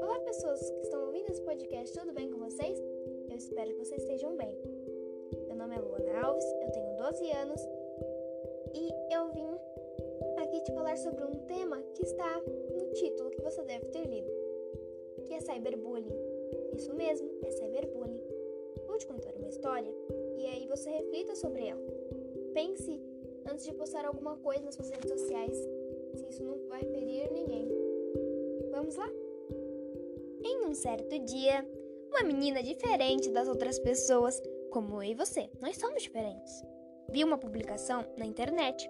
Olá, pessoas que estão ouvindo esse podcast, tudo bem com vocês? Eu espero que vocês estejam bem. Meu nome é Luana Alves, eu tenho 12 anos e eu vim aqui te falar sobre um tema que está no título que você deve ter lido, que é cyberbullying. Isso mesmo, é cyberbullying. Vou te contar uma história e aí você reflita sobre ela. Pense antes de postar alguma coisa nas suas redes sociais, se isso não vai ferir ninguém. Vamos lá? Em um certo dia, uma menina diferente das outras pessoas, como eu e você, nós somos diferentes, viu uma publicação na internet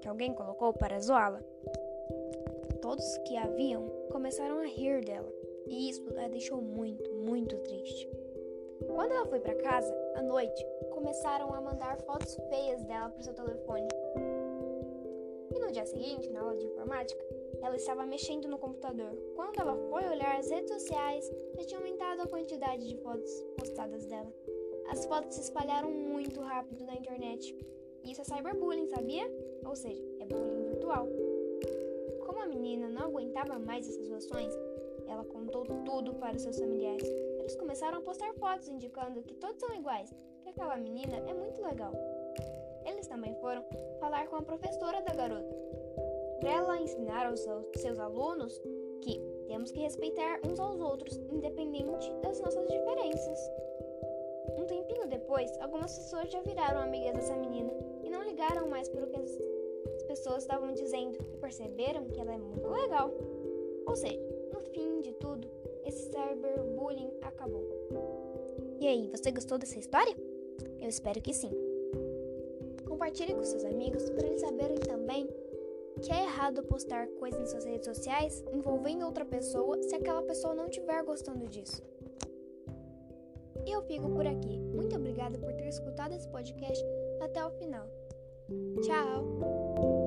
que alguém colocou para zoá-la. Todos que a viam começaram a rir dela, e isso a deixou muito, muito. Quando ela foi para casa, à noite, começaram a mandar fotos feias dela para seu telefone. E no dia seguinte, na aula de informática, ela estava mexendo no computador. Quando ela foi olhar as redes sociais, já tinha aumentado a quantidade de fotos postadas dela. As fotos se espalharam muito rápido na internet. Isso é cyberbullying, sabia? Ou seja, é bullying virtual. Como a menina não aguentava mais essas situações, ela contou tudo para seus familiares. Começaram a postar fotos indicando que todos são iguais, que aquela menina é muito legal. Eles também foram falar com a professora da garota, para ela ensinar aos seus alunos que temos que respeitar uns aos outros, independente das nossas diferenças. Um tempinho depois, algumas pessoas já viraram amigas dessa menina e não ligaram mais para o que as pessoas estavam dizendo e perceberam que ela é muito legal. Ou seja, no fim de tudo, esse cyberbullying acabou. E aí, você gostou dessa história? Eu espero que sim. Compartilhe com seus amigos para eles saberem também que é errado postar coisas nas suas redes sociais envolvendo outra pessoa se aquela pessoa não estiver gostando disso. E eu fico por aqui. Muito obrigada por ter escutado esse podcast até o final. Tchau!